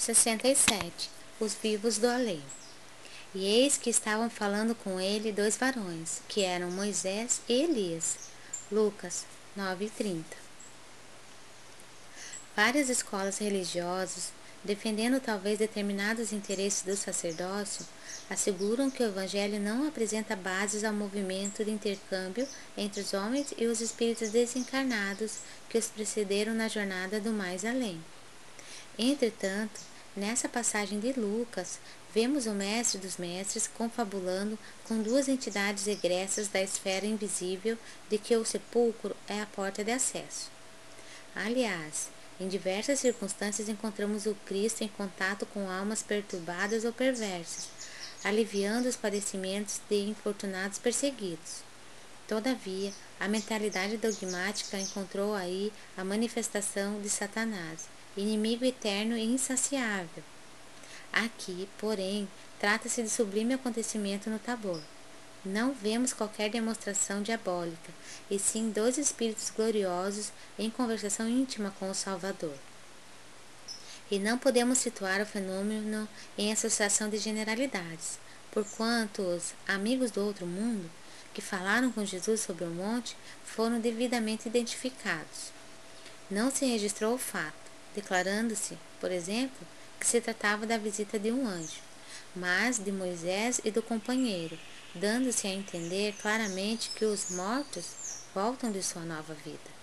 67 Os vivos do além. E eis que estavam falando com ele dois varões, que eram Moisés e Elias. Lucas 9:30. Várias escolas religiosas, defendendo talvez determinados interesses do sacerdócio, asseguram que o evangelho não apresenta bases ao movimento de intercâmbio entre os homens e os espíritos desencarnados que os precederam na jornada do mais além. Entretanto, nessa passagem de Lucas, vemos o Mestre dos Mestres confabulando com duas entidades egressas da esfera invisível de que o sepulcro é a porta de acesso. Aliás, em diversas circunstâncias encontramos o Cristo em contato com almas perturbadas ou perversas, aliviando os padecimentos de infortunados perseguidos. Todavia, a mentalidade dogmática encontrou aí a manifestação de Satanás inimigo eterno e insaciável. Aqui, porém, trata-se de sublime acontecimento no Tabor. Não vemos qualquer demonstração diabólica, e sim dois espíritos gloriosos em conversação íntima com o Salvador. E não podemos situar o fenômeno em associação de generalidades, porquanto os amigos do outro mundo que falaram com Jesus sobre o monte foram devidamente identificados. Não se registrou o fato, declarando-se, por exemplo, que se tratava da visita de um anjo, mas de Moisés e do companheiro, dando-se a entender claramente que os mortos voltam de sua nova vida.